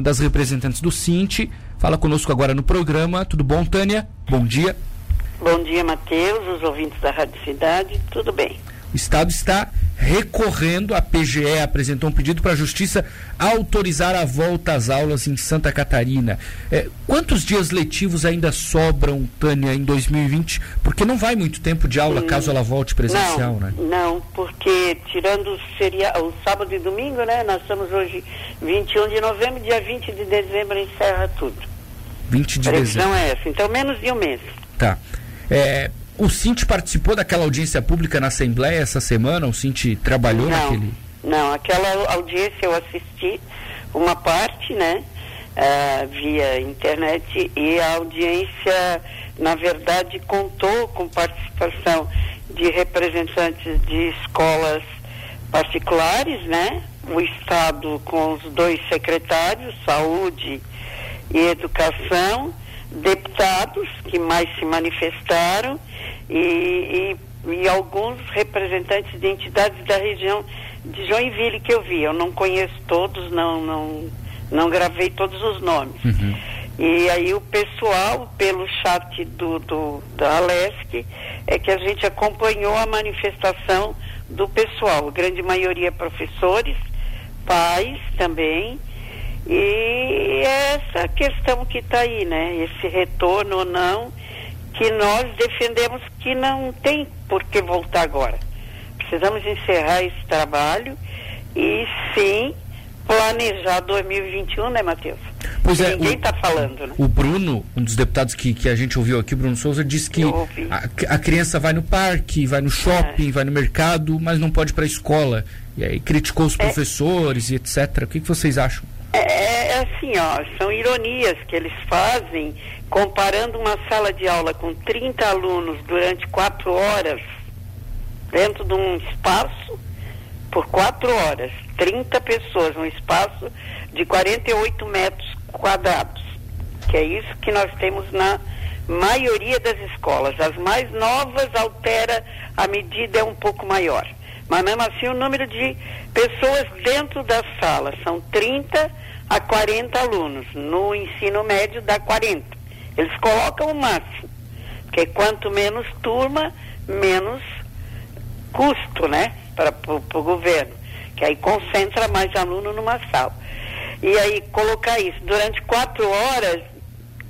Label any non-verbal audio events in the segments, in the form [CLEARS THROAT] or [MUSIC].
uma das representantes do Cinti, fala conosco agora no programa. Tudo bom, Tânia? Bom dia. Bom dia, Matheus, os ouvintes da Rádio Cidade, tudo bem. O Estado está recorrendo, a PGE apresentou um pedido para a Justiça autorizar a volta às aulas em Santa Catarina. É, quantos dias letivos ainda sobram, Tânia, em 2020? Porque não vai muito tempo de aula hum, caso ela volte presencial, não, né? Não, porque tirando seria o sábado e domingo, né? Nós estamos hoje 21 de novembro, dia 20 de dezembro encerra tudo. 20 de dezembro. é essa, então menos de um mês. Tá. É, o Cinti participou daquela audiência pública na Assembleia essa semana? O Cinti trabalhou não, naquele? Não, aquela audiência eu assisti uma parte, né? Uh, via internet e a audiência, na verdade, contou com participação de representantes de escolas particulares, né? O Estado com os dois secretários, saúde e educação, deputados que mais se manifestaram e, e, e, alguns representantes de entidades da região de Joinville que eu vi. Eu não conheço todos, não, não, não gravei todos os nomes. Uhum. E aí o pessoal, pelo chat do, do, da Alesc, é que a gente acompanhou a manifestação do pessoal, a grande maioria professores, pais também, e essa questão que está aí, né? Esse retorno ou não, que nós defendemos que não tem por que voltar agora. Precisamos encerrar esse trabalho e sim planejar 2021, né, Matheus? Pois é, ninguém está falando, né? O Bruno, um dos deputados que, que a gente ouviu aqui, Bruno Souza, disse que a, a, criança vai no parque, vai no shopping, é. vai no mercado, mas não pode ir para a escola. E aí criticou os é. professores e etc. O que, que vocês acham? É, é, é assim, ó, são ironias que eles fazem comparando uma sala de aula com 30 alunos durante quatro horas dentro de um espaço por quatro horas, 30 pessoas, um espaço de 48 metros quadrados, que é isso que nós temos na maioria das escolas. As mais novas altera a medida é um pouco maior. Mas mesmo assim o número de pessoas dentro da sala são 30 a 40 alunos. No ensino médio dá 40. Eles colocam o máximo. Porque quanto menos turma, menos custo, né? Para o governo. Que aí concentra mais aluno numa sala. E aí colocar isso durante quatro horas,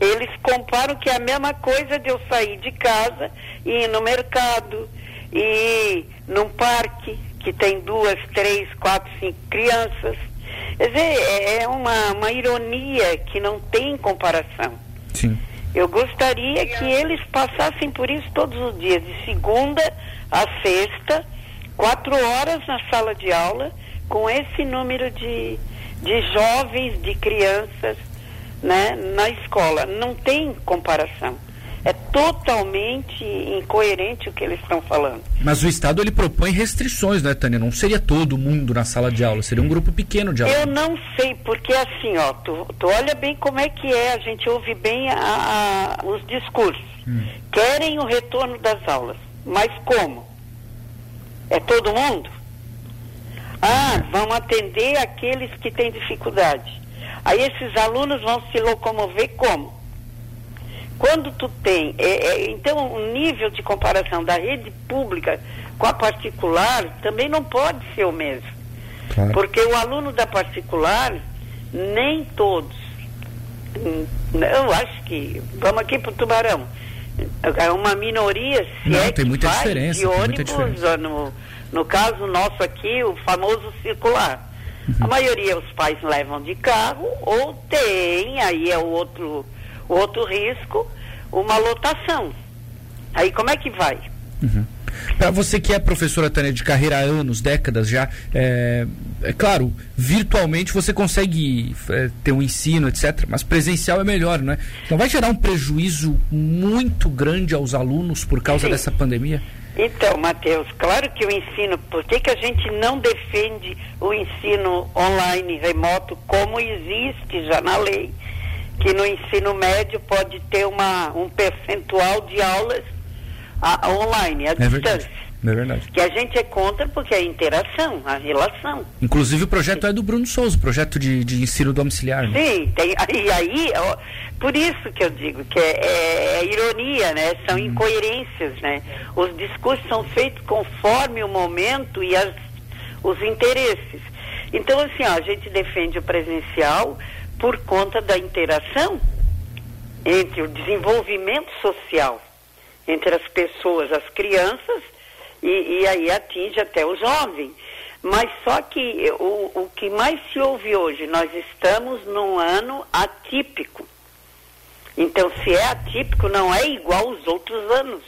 eles comparam que é a mesma coisa de eu sair de casa e ir no mercado, e ir num parque que tem duas, três, quatro, cinco crianças. Quer dizer, é, é uma, uma ironia que não tem comparação. Sim. Eu gostaria que eles passassem por isso todos os dias, de segunda a sexta, quatro horas na sala de aula, com esse número de, de jovens, de crianças, né, na escola. Não tem comparação. É totalmente incoerente o que eles estão falando. Mas o Estado ele propõe restrições, né, Tânia? Não seria todo mundo na sala de aula, seria um grupo pequeno de alunos. Eu não sei, porque assim, ó, tu, tu olha bem como é que é, a gente ouve bem a, a, os discursos. Hum. Querem o retorno das aulas, mas como? É todo mundo? Ah, vão atender aqueles que têm dificuldade. Aí esses alunos vão se locomover como? Quando tu tem, é, é, então o nível de comparação da rede pública com a particular também não pode ser o mesmo. Claro. Porque o aluno da particular, nem todos, eu acho que, vamos aqui para o Tubarão, é uma minoria, se não, é tem muita vai diferença, de ônibus, no, no caso nosso aqui, o famoso circular. Uhum. A maioria os pais levam de carro ou tem, aí é o outro Outro risco, uma lotação. Aí como é que vai? Uhum. Para você que é professora, Tânia, de carreira há anos, décadas já, é, é claro, virtualmente você consegue é, ter um ensino, etc., mas presencial é melhor, não é? Então vai gerar um prejuízo muito grande aos alunos por causa Sim. dessa pandemia? Então, Matheus, claro que o ensino, por que, que a gente não defende o ensino online, remoto, como existe já na lei? Que no ensino médio pode ter uma, um percentual de aulas a, online, à é distância. É verdade. Que a gente é contra porque é a interação, a relação. Inclusive o projeto é do Bruno Souza, projeto de, de ensino domiciliar. Né? Sim, tem, e aí, ó, por isso que eu digo que é, é, é ironia, né? São hum. incoerências, né? Os discursos são feitos conforme o momento e as, os interesses. Então, assim, ó, a gente defende o presencial por conta da interação entre o desenvolvimento social entre as pessoas, as crianças, e, e aí atinge até o jovem. Mas só que o, o que mais se ouve hoje, nós estamos num ano atípico. Então, se é atípico, não é igual aos outros anos.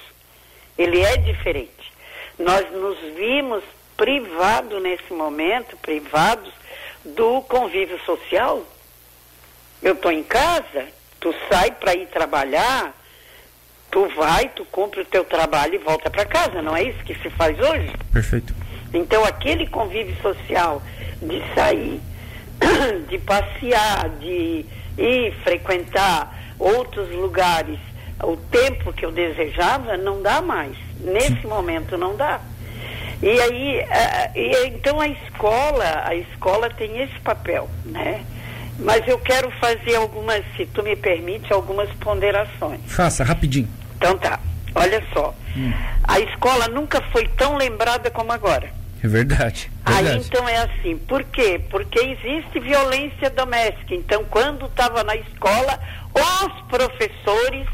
Ele é diferente. Nós nos vimos privados nesse momento, privados do convívio social. Eu estou em casa, tu sai para ir trabalhar, tu vai, tu cumpre o teu trabalho e volta para casa, não é isso que se faz hoje? Perfeito. Então aquele convívio social de sair, [CLEARS THROAT] de passear, de ir frequentar outros lugares, o tempo que eu desejava não dá mais. Nesse momento não dá. E aí, uh, e, então a escola, a escola tem esse papel, né? Mas eu quero fazer algumas, se tu me permite, algumas ponderações. Faça, rapidinho. Então tá, olha só. Hum. A escola nunca foi tão lembrada como agora. É verdade, verdade. Aí então é assim, por quê? Porque existe violência doméstica. Então, quando estava na escola, os professores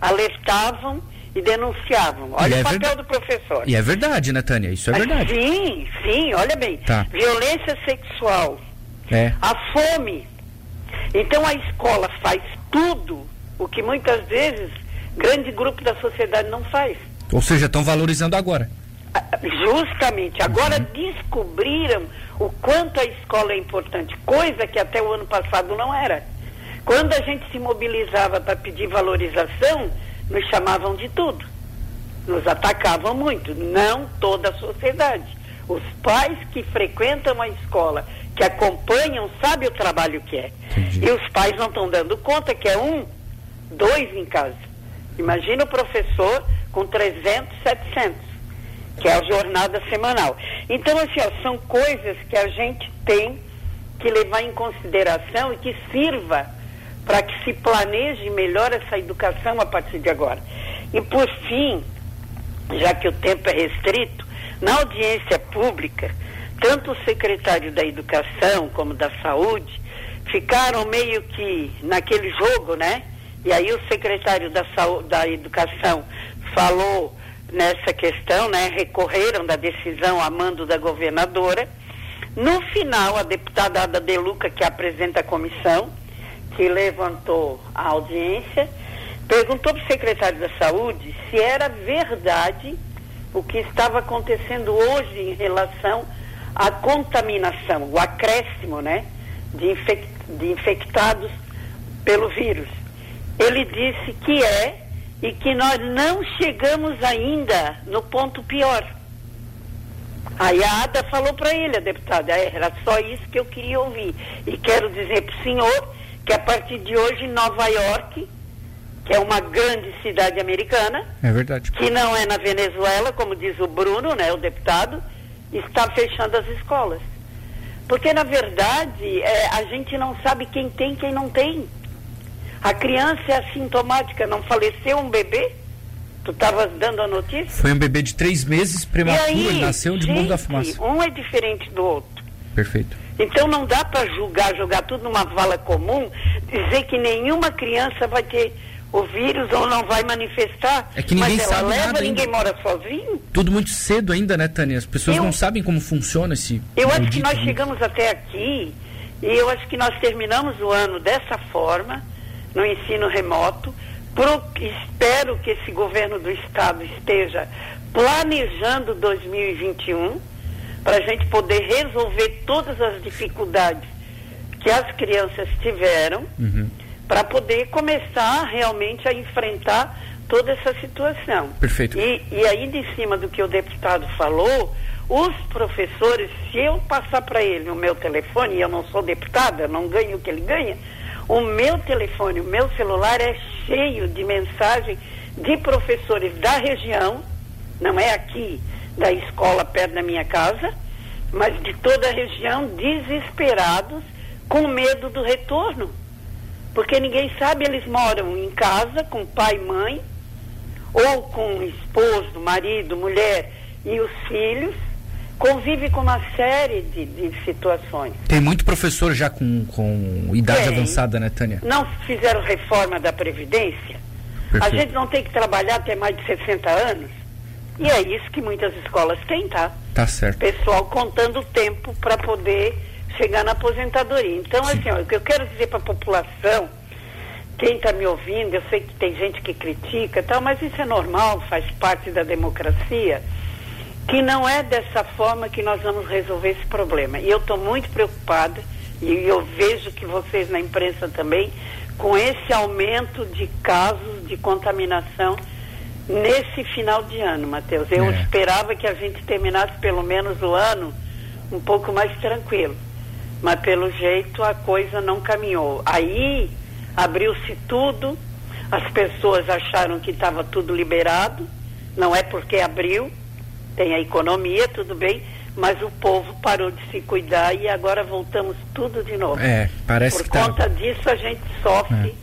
alertavam e denunciavam. Olha e o é papel do professor. E é verdade, né, Tânia? Isso é verdade. Sim, sim, olha bem. Tá. Violência sexual. É. A fome. Então a escola faz tudo o que muitas vezes grande grupo da sociedade não faz. Ou seja, estão valorizando agora. Ah, justamente. Agora uhum. descobriram o quanto a escola é importante, coisa que até o ano passado não era. Quando a gente se mobilizava para pedir valorização, nos chamavam de tudo. Nos atacavam muito. Não toda a sociedade. Os pais que frequentam a escola, que acompanham, sabem o trabalho que é. Entendi. E os pais não estão dando conta que é um, dois em casa. Imagina o professor com 300, 700, que é a jornada semanal. Então, assim, ó, são coisas que a gente tem que levar em consideração e que sirva para que se planeje melhor essa educação a partir de agora. E por fim, já que o tempo é restrito, na audiência pública, tanto o secretário da Educação como da Saúde ficaram meio que naquele jogo, né? E aí o secretário da, Saúde, da Educação falou nessa questão, né? Recorreram da decisão a mando da governadora. No final, a deputada Ada De Luca, que apresenta a comissão, que levantou a audiência, perguntou para o secretário da Saúde se era verdade o que estava acontecendo hoje em relação à contaminação, o acréscimo, né? De, infec de infectados pelo vírus. Ele disse que é e que nós não chegamos ainda no ponto pior. Aí a Ada falou para ele, a deputada, é, era só isso que eu queria ouvir. E quero dizer para o senhor que a partir de hoje Nova York, que é uma grande cidade americana, é verdade. que não é na Venezuela, como diz o Bruno, né, o deputado, está fechando as escolas. Porque, na verdade, é, a gente não sabe quem tem e quem não tem. A criança é assintomática, não faleceu um bebê? Tu estavas dando a notícia? Foi um bebê de três meses, prematuro, aí, ele nasceu de mundo da fumaça. Um é diferente do outro. Perfeito. Então não dá para julgar, jogar tudo numa vala comum, dizer que nenhuma criança vai ter o vírus ou não vai manifestar. É que ninguém mas ela sabe leva, nada ninguém ainda. mora sozinho. Tudo muito cedo ainda, né, Tânia? As pessoas eu, não sabem como funciona esse. Eu acho que nós chegamos até aqui e eu acho que nós terminamos o ano dessa forma no ensino remoto. Pro, espero que esse governo do estado esteja planejando 2021 para a gente poder resolver todas as dificuldades que as crianças tiveram, uhum. Para poder começar realmente a enfrentar toda essa situação. Perfeito. E, e ainda em cima do que o deputado falou, os professores, se eu passar para ele o meu telefone, e eu não sou deputada, não ganho o que ele ganha, o meu telefone, o meu celular é cheio de mensagens de professores da região, não é aqui, da escola perto da minha casa, mas de toda a região desesperados, com medo do retorno. Porque ninguém sabe, eles moram em casa com pai e mãe, ou com esposo, marido, mulher e os filhos, convive com uma série de, de situações. Tem muito professor já com, com idade Tem. avançada, né, Tânia? Não fizeram reforma da Previdência? A Perfeito. gente não tem que trabalhar até mais de 60 anos? E é isso que muitas escolas têm, tá? Tá certo. Pessoal contando o tempo para poder chegar na aposentadoria. Então, assim, ó, o que eu quero dizer para a população, quem está me ouvindo, eu sei que tem gente que critica tal, mas isso é normal, faz parte da democracia, que não é dessa forma que nós vamos resolver esse problema. E eu estou muito preocupada, e eu vejo que vocês na imprensa também, com esse aumento de casos de contaminação nesse final de ano, Matheus. Eu É. esperava que a gente terminasse pelo menos o ano um pouco mais tranquilo. Mas pelo jeito a coisa não caminhou. Aí abriu-se tudo, as pessoas acharam que estava tudo liberado, não é porque abriu, tem a economia, tudo bem, mas o povo parou de se cuidar e agora voltamos tudo de novo. É, parece Por que tá. conta disso a gente sofre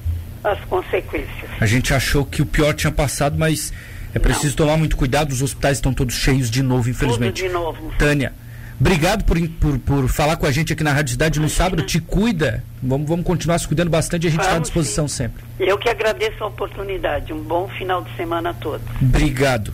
as consequências. A gente achou que o pior tinha passado, mas é preciso tomar muito cuidado. Os hospitais estão todos cheios de novo, infelizmente. Tudo de novo. Tânia, obrigado por, por, por falar com a gente aqui na Rádio Cidade no sábado. Te cuida. Vamos, vamos continuar se cuidando bastante e a gente está à disposição sim. sempre. Eu que agradeço a oportunidade. Um bom final de semana a todos. Obrigado.